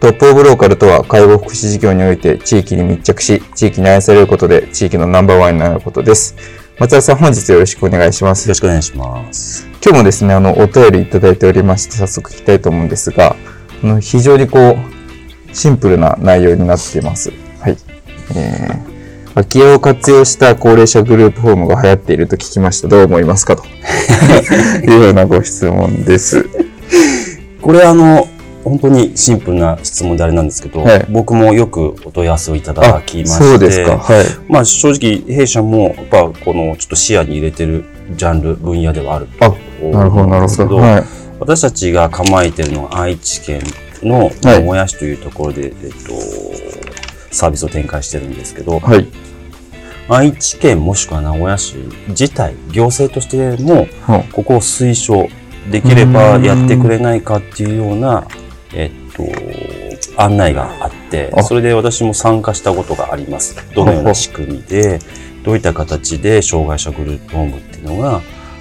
トップオブローカルとは介護福祉事業において地域に密着し、地域に愛されることで地域のナンバーワンになることです。松田さん、本日よろしくお願いします。よろしくお願いします。今日もですね、あの、お便りいただいておりまして、早速聞きたいと思うんですが、あの非常にこう、シンプルな内容になっています。はい。えー空き家を活用した高齢者グループホームが流行っていると聞きました。どう思いますか？と いうようなご質問です。これあの、本当にシンプルな質問であれなんですけど、はい、僕もよくお問い合わせをいただきまして、そうですか。はい。まあ正直弊社もやっぱこのちょっと視野に入れてるジャンル分野ではあるとなるほどなるほど。はい、私たちが構えてるのは愛知県のもやしというところで、はい、えっとサービスを展開してるんですけど、はい、愛知県もしくは名古屋市自体、行政としても、ここを推奨できればやってくれないかっていうような、えっと、案内があって、それで私も参加したことがあります。どのような仕組みで、どういった形で障害者グループホームっていうのが、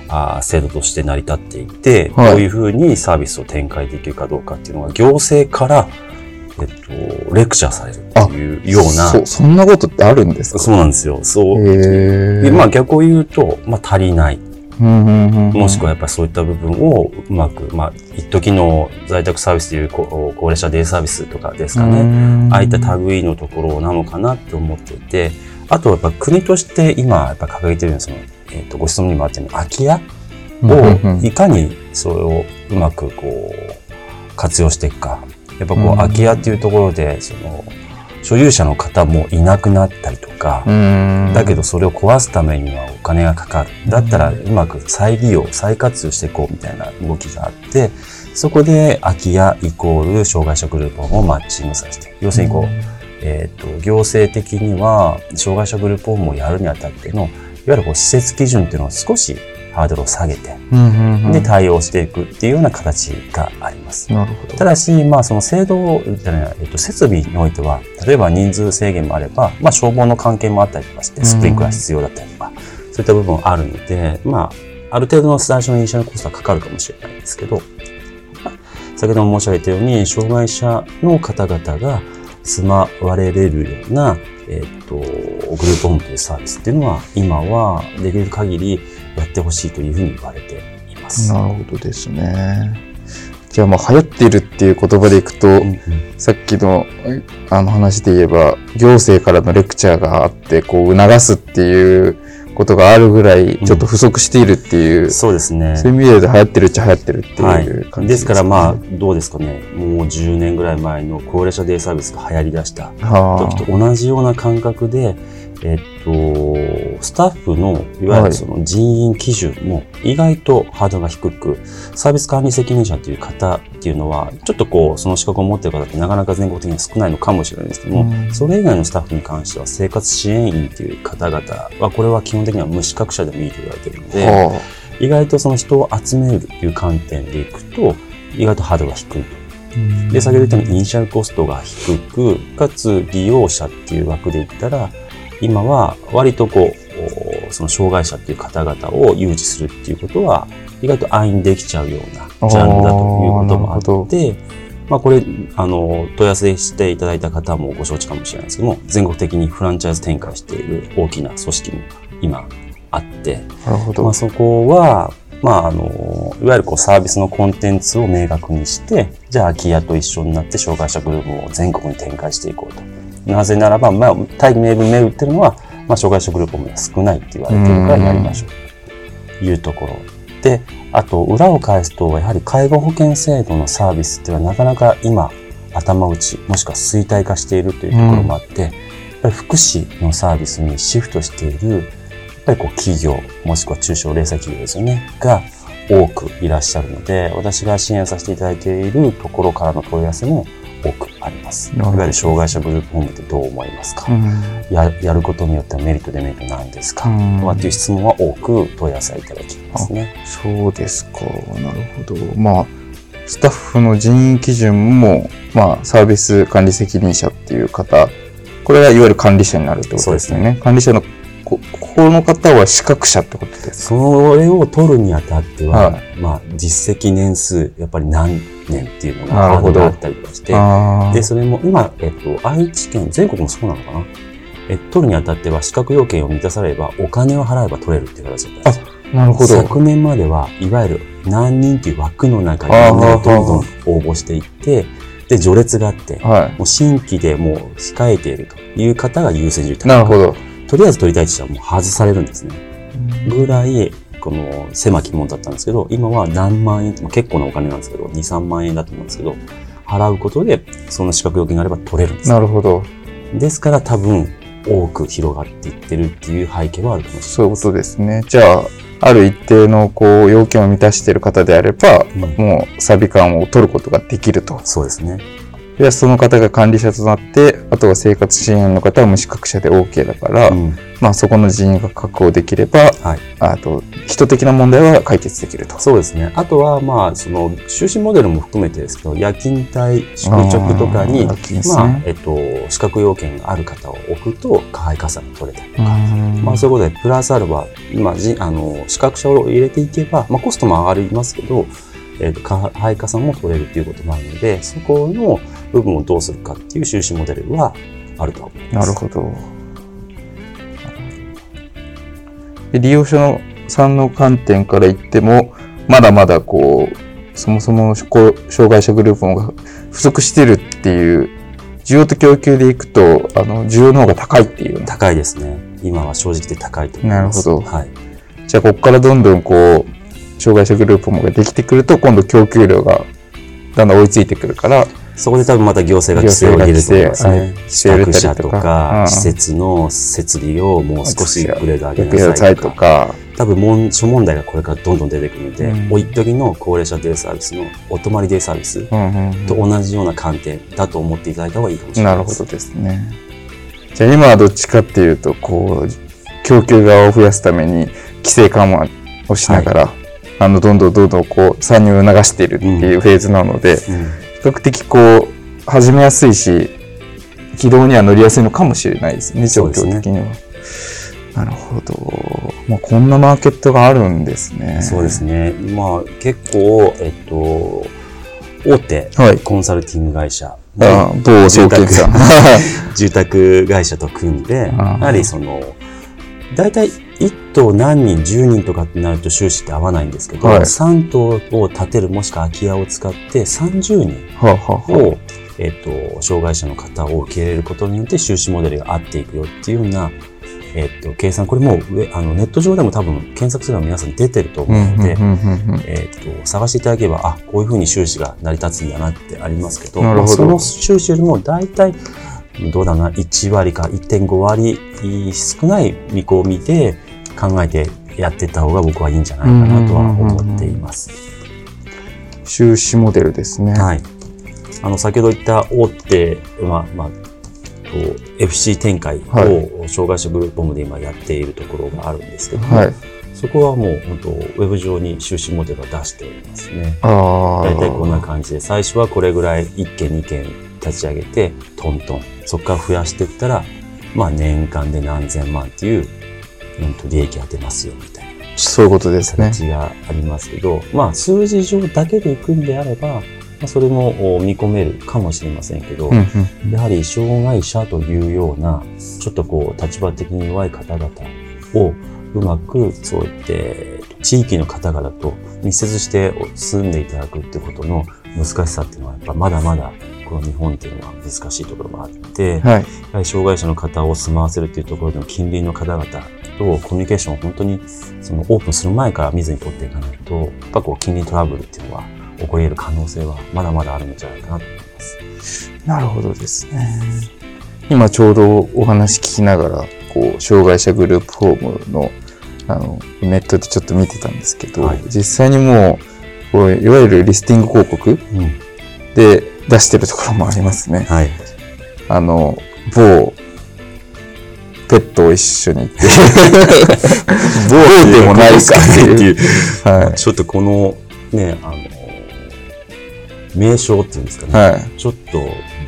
あ制度として成り立っていて、どういうふうにサービスを展開できるかどうかっていうのが行政からえっと、レクチャーされるっていうような。そ、そんなことってあるんですか？そうなんですよ。そう。まあ逆を言うと、まあ足りない。もしくはやっぱりそういった部分をうまく、まあ、一時の在宅サービスという高齢者デイサービスとかですかね。ああいった類のところなのかなって思っていて、あとやっぱ国として今やっぱ掲げてるのはその、えっ、ー、と、ご質問にもあったように空き家をいかにそれをうまくこう活用していくか。やっぱこう空き家っていうところでその所有者の方もいなくなったりとかだけどそれを壊すためにはお金がかかる。だったらうまく再利用再活用していこうみたいな動きがあってそこで空き家イコール障害者グループをマッチングさせて要するにこう、えーと、行政的には障害者グループホームをやるにあたってのいわゆるこう施設基準っていうのを少しハードルを下げて、で対応していくっていうような形があります。なるほど。ただし、まあその制度じゃない、えっと、設備においては、例えば人数制限もあれば、まあ消防の関係もあったりとかして、スプリンクラー必要だったりとか、そういった部分あるので、まあ、ある程度の最初のイニシャルコストはかかるかもしれないんですけど、先ほども申し上げたように、障害者の方々が住まわれれるような、えっと、グループホームというサービスっていうのは、今はできる限りやってほしいというふうに言われています。なるほどですね。じゃあまあ流行っているっていう言葉でいくと、うんうん、さっきのあの話で言えば行政からのレクチャーがあってこう促すっていうことがあるぐらいちょっと不足しているっていう、うん、そうですね。そういう意味で流行ってるっちゃ流行ってるっていう感じです、ね。ですからまあどうですかね。もう10年ぐらい前の高齢者デイサービスが流行りだした時と同じような感覚でえっと、スタッフのいわゆるその人員基準も意外とハードルが低く、サービス管理責任者という方っていうのは、ちょっとこう、その資格を持っている方ってなかなか全国的には少ないのかもしれないんですけども、うん、それ以外のスタッフに関しては生活支援員という方々は、これは基本的には無資格者でもいいと言われているので、はあ、意外とその人を集めるという観点でいくと、意外とハードルが低いと。で、先ほど言ったようにイニシャルコストが低く、かつ利用者っていう枠で言ったら、今は割とこう、その障害者っていう方々を誘致するっていうことは、意外と安易にできちゃうようなジャンルだということもあって、まあこれ、あの、問い合わせしていただいた方もご承知かもしれないですけども、全国的にフランチャイズ展開している大きな組織も今あって、なるほど。まあそこは、まああの、いわゆるこうサービスのコンテンツを明確にして、じゃあ空き家と一緒になって障害者グループを全国に展開していこうと。なぜならば、まあ、大義名分銘打ってるのは、まあ、障害者グループも少ないって言われてるからやりましょうというところ。で、あと、裏を返すと、やはり介護保険制度のサービスっていうのはなかなか今、頭打ち、もしくは衰退化しているというところもあって、やっぱり福祉のサービスにシフトしている、やっぱりこう企業、もしくは中小零細企業ですよね、が多くいらっしゃるので、私が支援させていただいているところからの問い合わせも多くあります。いわゆる障害者グループホームってどう思いますか、うん、ややることによってはメリット、デメリットなんですか、うん、とかっていう質問は多く問い合わせいただきますね。そうですか。なるほど。まあ、スタッフの人員基準も、まあ、サービス管理責任者っていう方、これがいわゆる管理者になるってことですよね。ね管理者のここの方は資格者ってことですそれを取るにあたっては、はい、まあ、実績年数、やっぱり何年っていうのがあったりとかして、で、それも今、えっと、愛知県、全国もそうなのかな？え、取るにあたっては資格要件を満たされれば、お金を払えば取れるっていう形だったんですなるほど。昨年までは、いわゆる何人っていう枠の中にみんながどんどん応募していって、で、序列があって、はい、もう新規でもう控えているという方が優先順位なるほど。とりあえず取りたい人はもう外されるんですね。ぐらい、この狭き門だったんですけど、今は何万円、結構なお金なんですけど、2、3万円だと思うんですけど、払うことで、その資格要件があれば取れるんです。なるほど。ですから多分、多く広がっていってるっていう背景はあると思います。そういうことですね。じゃあ、ある一定のこう要件を満たしている方であれば、うん、もうサビ感を取ることができると。そうですね。で、その方が管理者となって、あとは生活支援の方は無資格者で OK だから、うん、まあそこの人員が確保できれば、はい、あと、人的な問題は解決できると。そうですね。あとは、まあ、その、終身モデルも含めてですけど、夜勤帯、宿直とかに、ね、まあ、えっと、資格要件がある方を置くと、加配加算が取れたりとか、まあそういうことで、プラスアルファ、今、じあの、資格者を入れていけば、まあコストも上がりますけど、えっと、加配加算も取れるっていうこともあるので、そこの、部分をどうするかっていう収支モデルはあると思います。なるほど。で利用者のさんの観点から言っても、まだまだこう、そもそも障害者グループが不足してるっていう、需要と供給でいくと、あの、需要の方が高いっていう。高いですね。今は正直で高いと思います。なるほど。はい。じゃあ、ここからどんどんこう、障害者グループもができてくると、今度供給量がだんだん追いついてくるから、そこで多分また行政が規制を入れると思いますね。資格者とか、施設の設備をもう少しグレード上げなさいとか、多分も諸問題がこれからどんどん出てくるので、うん、おいっときの高齢者デイサービスのお泊まりデイサービスと同じような観点だと思っていただいた方がいいかもしれないです。なるほどですね。じゃあ今はどっちかっていうと、こう、供給側を増やすために規制緩和をしながら、はい、あの、どんどんどんどんこう、参入を流しているっていうフェーズなので、比較的こう、始めやすいし、軌道には乗りやすいのかもしれないですね、状況的には。なるほど。まあ、こんなマーケットがあるんですね。そうですね。まあ、結構、えっと、大手コンサルティング会社、はい、某住宅 住宅会社と組んで、やはりその、大体1棟何人、10人とかってなると収支って合わないんですけど、はい、3棟を建てるもしくは空き家を使って30人を、ははえっ、ー、と、障害者の方を受け入れることによって収支モデルが合っていくよっていうような、えっ、ー、と、計算、これもうあのネット上でも多分検索すれば皆さん出てると思うので、えっと、探していただければ、あ、こういうふうに収支が成り立つんだなってありますけど、ど。まあ、その収支よりも大体、どうだな、1割か1.5割少ない見込みで、考えてやっていった方が僕はいいんじゃないかなとは思っています。収支モデルですね。はい。あの、先ほど言った大手、まあ、まあ、FC 展開を障害者グループホームで今やっているところがあるんですけども、はい、そこはもう本当ウェブ上に収支モデルを出しておりますね。大体こんな感じで、最初はこれぐらい1件2件立ち上げて、トントン。そこから増やしていったら、まあ年間で何千万っていううんと利益が出ますよみたいな。そういうことですね。形がありますけど、まあ数字上だけでいくんであれば、まあ、それも見込めるかもしれませんけど、うんうん、やはり障害者というような、ちょっとこう立場的に弱い方々をうまくそう言って地域の方々と密接して住んでいただくってことの難しさっていうのはやっぱまだまだこの日本っていうのは難しいところもあって、はい、やはり障害者の方を住まわせるっていうところでの近隣の方々とコミュニケーションを本当にそのオープンする前から見ずに取っていかないと、やっぱこう近隣トラブルっていうのは起こり得る可能性はまだまだあるんじゃないかなと思います。なるほどですね。今ちょうどお話聞きながら、こう、障害者グループホームの、あの、ネットでちょっと見てたんですけど、はい、実際にもう、こういわゆるリスティング広告で出してるところもありますね。はい。あの、某、ペットを一緒に行って、某でもないかっていう。はい。ちょっとこの、ね、あの、名称っていうんですかね。はい。ちょっと、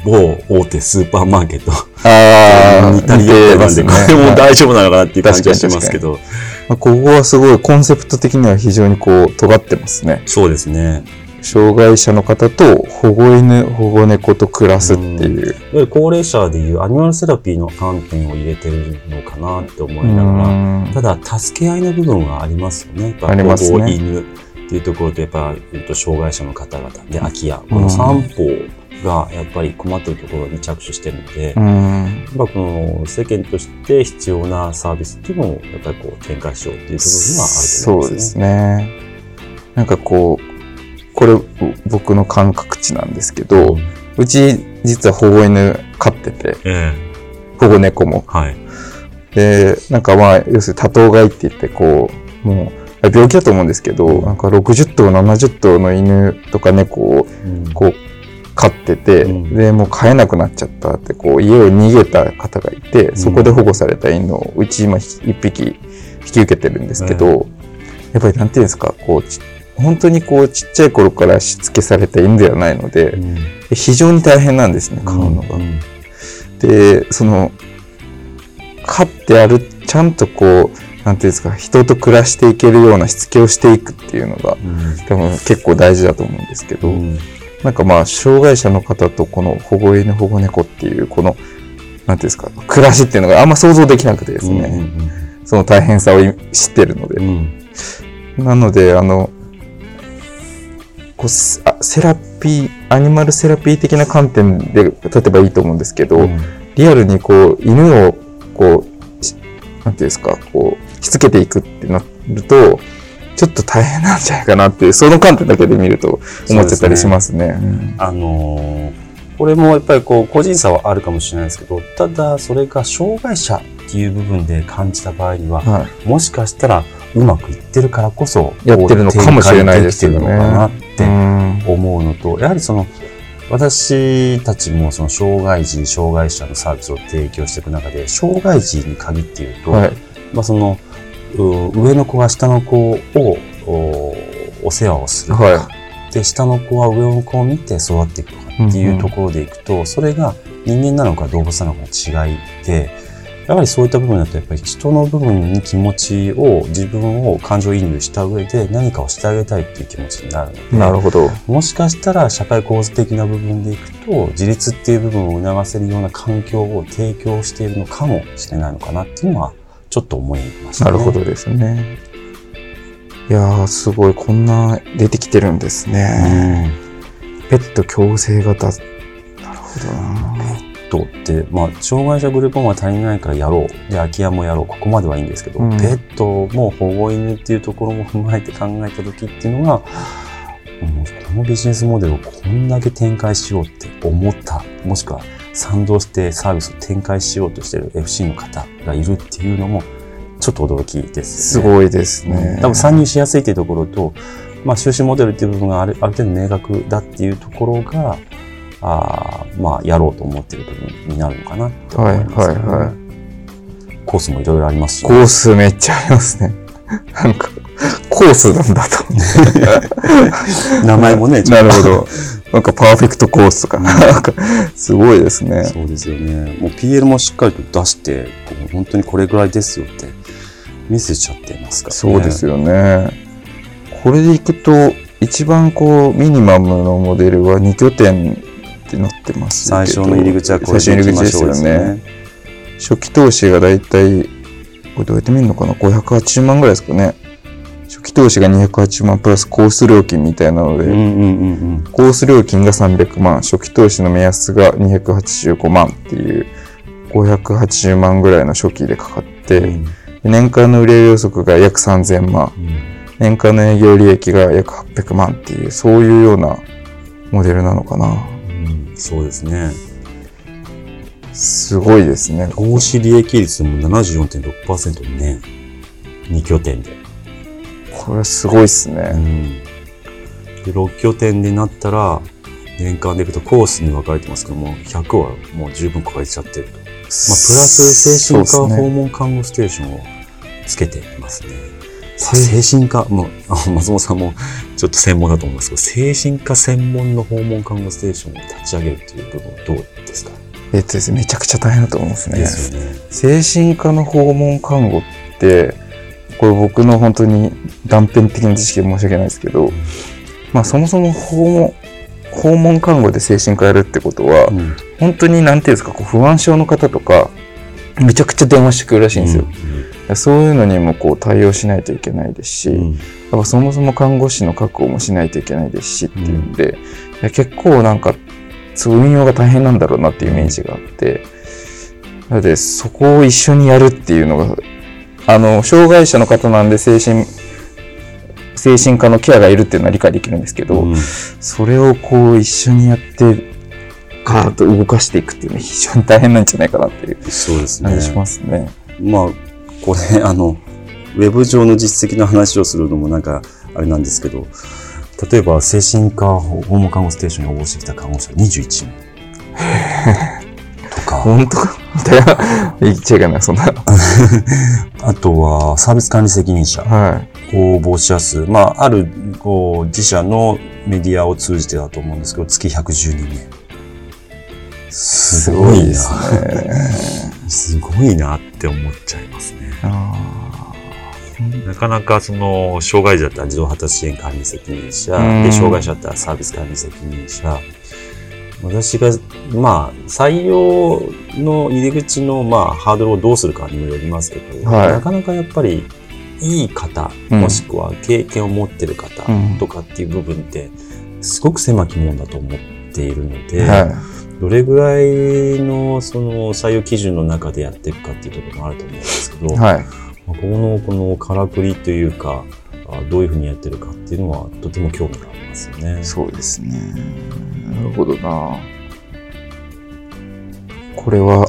某大手スーパーマーケット。ああ。似たり寄ったなんで、これも大丈夫なのかなっていう感じがしますけど。まあ、ここはすごいコンセプト的には非常にこう、尖ってますね。そうですね。障害者の方と保護犬、保護猫と暮らすっていう。うん、高齢者でいうアニマルセラピーの観点を入れてるのかなって思いながら、ただ助け合いの部分はありますよね。ありますね。保護犬っていうところと、やっぱ、障害者の方々で、空き家、この三方がやっぱり困っているところに着手してるので、うん、やっぱこの世間として必要なサービスっていうのをやっぱりこう展開しようっていうところにはあると思いますね。そうですね。なんかこう、これ僕の感覚値なんですけど、うち実は保護犬飼ってて、えー、保護猫も。はい。で、なんかまあ、要するに多頭飼いって言って、こう、もう、病気だと思うんですけど、なんか60頭、70頭の犬とか猫を、こう、飼ってて、うん、で、もう飼えなくなっちゃったって、こう、家を逃げた方がいて、そこで保護された犬を、うち今一匹引き受けてるんですけど、やっぱりなんていうんですか、こう、本当にこう、ちっちゃい頃からしつけされた犬ではないので、非常に大変なんですね、飼うのが。で、その、飼ってある、ちゃんとこう、なんていうんですか、人と暮らしていけるようなしつけをしていくっていうのが、多分結構大事だと思うんですけど、なんかまあ、障害者の方とこの保護犬、保護猫っていう、この、なんていうんですか、暮らしっていうのがあんま想像できなくてですね、うんうんうん、その大変さを知ってるので。うん、なので、あの、こうセラピー、アニマルセラピー的な観点で例えばいいと思うんですけど、うん、リアルにこう、犬を、こう、なんていうんですか、こう、しつけていくってなると、ちょっと大変なんじゃないかなっていう、その観点だけで見ると思っちゃったりしますね。すね。うん、あのー、これもやっぱりこう、個人差はあるかもしれないですけど、ただそれが障害者っていう部分で感じた場合には、はい、もしかしたらうまくいってるからこそ、やってるのかもしれないですよね。なって思うのと、やはりその、私たちもその障害児、障害者のサービスを提供していく中で、障害児に限って言うと、はい、まあその、上の子が下の子をお世話をする。とか、はい、で下の子は上の子を見て育っていくとかっていうところでいくと、うんうん、それが人間なのか動物なのかの違いでやはりそういった部分だとやっぱり人の部分に気持ちを自分を感情移入した上で何かをしてあげたいっていう気持ちになるのでなるほどもしかしたら社会構造的な部分でいくと自立っていう部分を促せるような環境を提供しているのかもしれないのかなっていうのはちょっと思いました、ね、なるほどですね。いやー、すごい、こんな出てきてるんですね。うん、ペット共生型。なるほどな。ペットって、まあ、障害者グループも足りないからやろう。で、空き家もやろう。ここまではいいんですけど、うん、ペットも保護犬っていうところも踏まえて考えた時っていうのが、もうこのビジネスモデルをこんだけ展開しようって思った。もしくは賛同してサービスを展開しようとしてる FC の方がいるっていうのも、ちょっと驚きです、ね、すごいですね。多分参入しやすいっていうところと、まあ、収支モデルっていう部分があるある程度明確だっていうところが、あまあ、やろうと思ってる部分になるのかなって思います、ね、はい、はい、はい。コースもいろいろありますし、ね、コースめっちゃありますね。なんか、コースなんだと。名前もね、なるほど。なんかパーフェクトコースとか、なんかすごいですね。そうですよね。もう PL もしっかりと出して、本当にこれぐらいですよって見せちゃってますからね。そうですよね。これでいくと、一番こう、ミニマムのモデルは2拠点ってなってます最初の入り口はこれでいきましょうですよね。初期投資がだいたい、これどうやって見るのかな ?580 万ぐらいですかね。初期投資が280万プラスコース料金みたいなので、うんうんうんうん。コース料金が300万、初期投資の目安が285万っていう、580万ぐらいの初期でかかって、うん年間の売上予測が約3000万、うん年間の営業利益が約800万っていう、そういうようなモデルなのかな。うんそうですね。すごいですね。投資利益率も74.6%ね。2拠点で。これはすごいっすうね。ん。で、6拠点になったら、年間でいくとコースに分かれてますけども、100はもう十分超えちゃってると。まあ、プラス精神科訪問看護ステーションをつけていますね。精神科、もう、あ松本さんもちょっと専門だと思いますけど、精神科専門の訪問看護ステーションを立ち上げるという部分はどうですか？えっとですね、めちゃくちゃ大変だと思うんですね。ですよね。精神科の訪問看護って、これ僕の本当に断片的な知識で申し訳ないですけど、まあそもそも訪問、訪問看護で精神科やるってことは、うん本当になんていうんですか、こう不安症の方とか、めちゃくちゃ電話してくるらしいんですよ。そういうのにもこう対応しないといけないですし、うんうんやっぱそもそも看護師の確保もしないといけないですしっていうんで、いや結構なんか、運用が大変なんだろうなっていうイメージがあって、なのでそこを一緒にやるっていうのが、あの、障害者の方なんで精神、精神科のケアがいるっていうのは理解できるんですけど、うんそれをこう一緒にやって、ガーッと動かしていくっていうのは非常に大変なんじゃないかなっていうそうですね感。じしますね。まあ、これ、あの、ウェブ上の実績の話をするのもなんか、あれなんですけど、例えば、精神科訪問看護ステーションに応募してきた看護師は21名。とか、本当かいや、言っちゃいけない、そんな。あとは、サービス管理責任者、はい。応募者数、まあ、ある、こう、自社のメディアを通じてだと思うんですけど、月112名。すすごいな。ごいですね。すごいなって思っちゃいますね。あなかなかその、障害者だったら自動発達支援管理責任者、うんで、障害者だったらサービス管理責任者。私が、まあ、採用の入り口の、まあ、ハードルをどうするかにもよりますけど、はいなかなかやっぱり、いい方、うんもしくは経験を持ってる方うんとかっていう部分って、すごく狭きもんだと思っているので、ーはい。どれぐらいのその採用基準の中でやっていくかっていうところもあると思うんですけど、はい。まあこの、このからくりというか、あどういうふうにやってるかっていうのはとても興味がありますよね。そうですね。なるほどな。これは、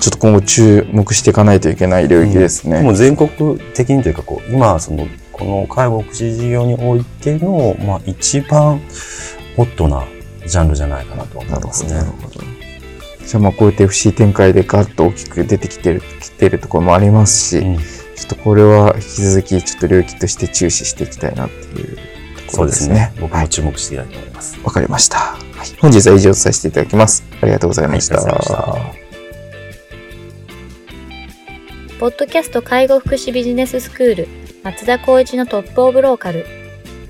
ちょっと今後注目していかないといけない領域ですね。もう全国的にというか、こう、今、その、この介護福祉事業においての、まあ、一番ホットなジャンルじゃないかなと思ないるほど、ますねなる。ほど。じゃあまあこうやって FC 展開でガッと大きく出てきてる、きてるところもありますし、うんちょっとこれは引き続きちょっと領域として注視していきたいなっていうところそうでねですすね。。はい。僕も注目していきたいと思います。わかりました。はい。本日は以上とさせていただきます。ありがとうございました。ポッドキャスト介護福祉ビジネススクール松田光一のトップオブローカル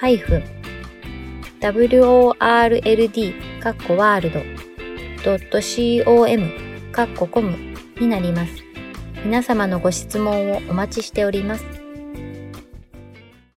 world かっこワールド .com かっこコムになります。皆様のご質問をお待ちしております。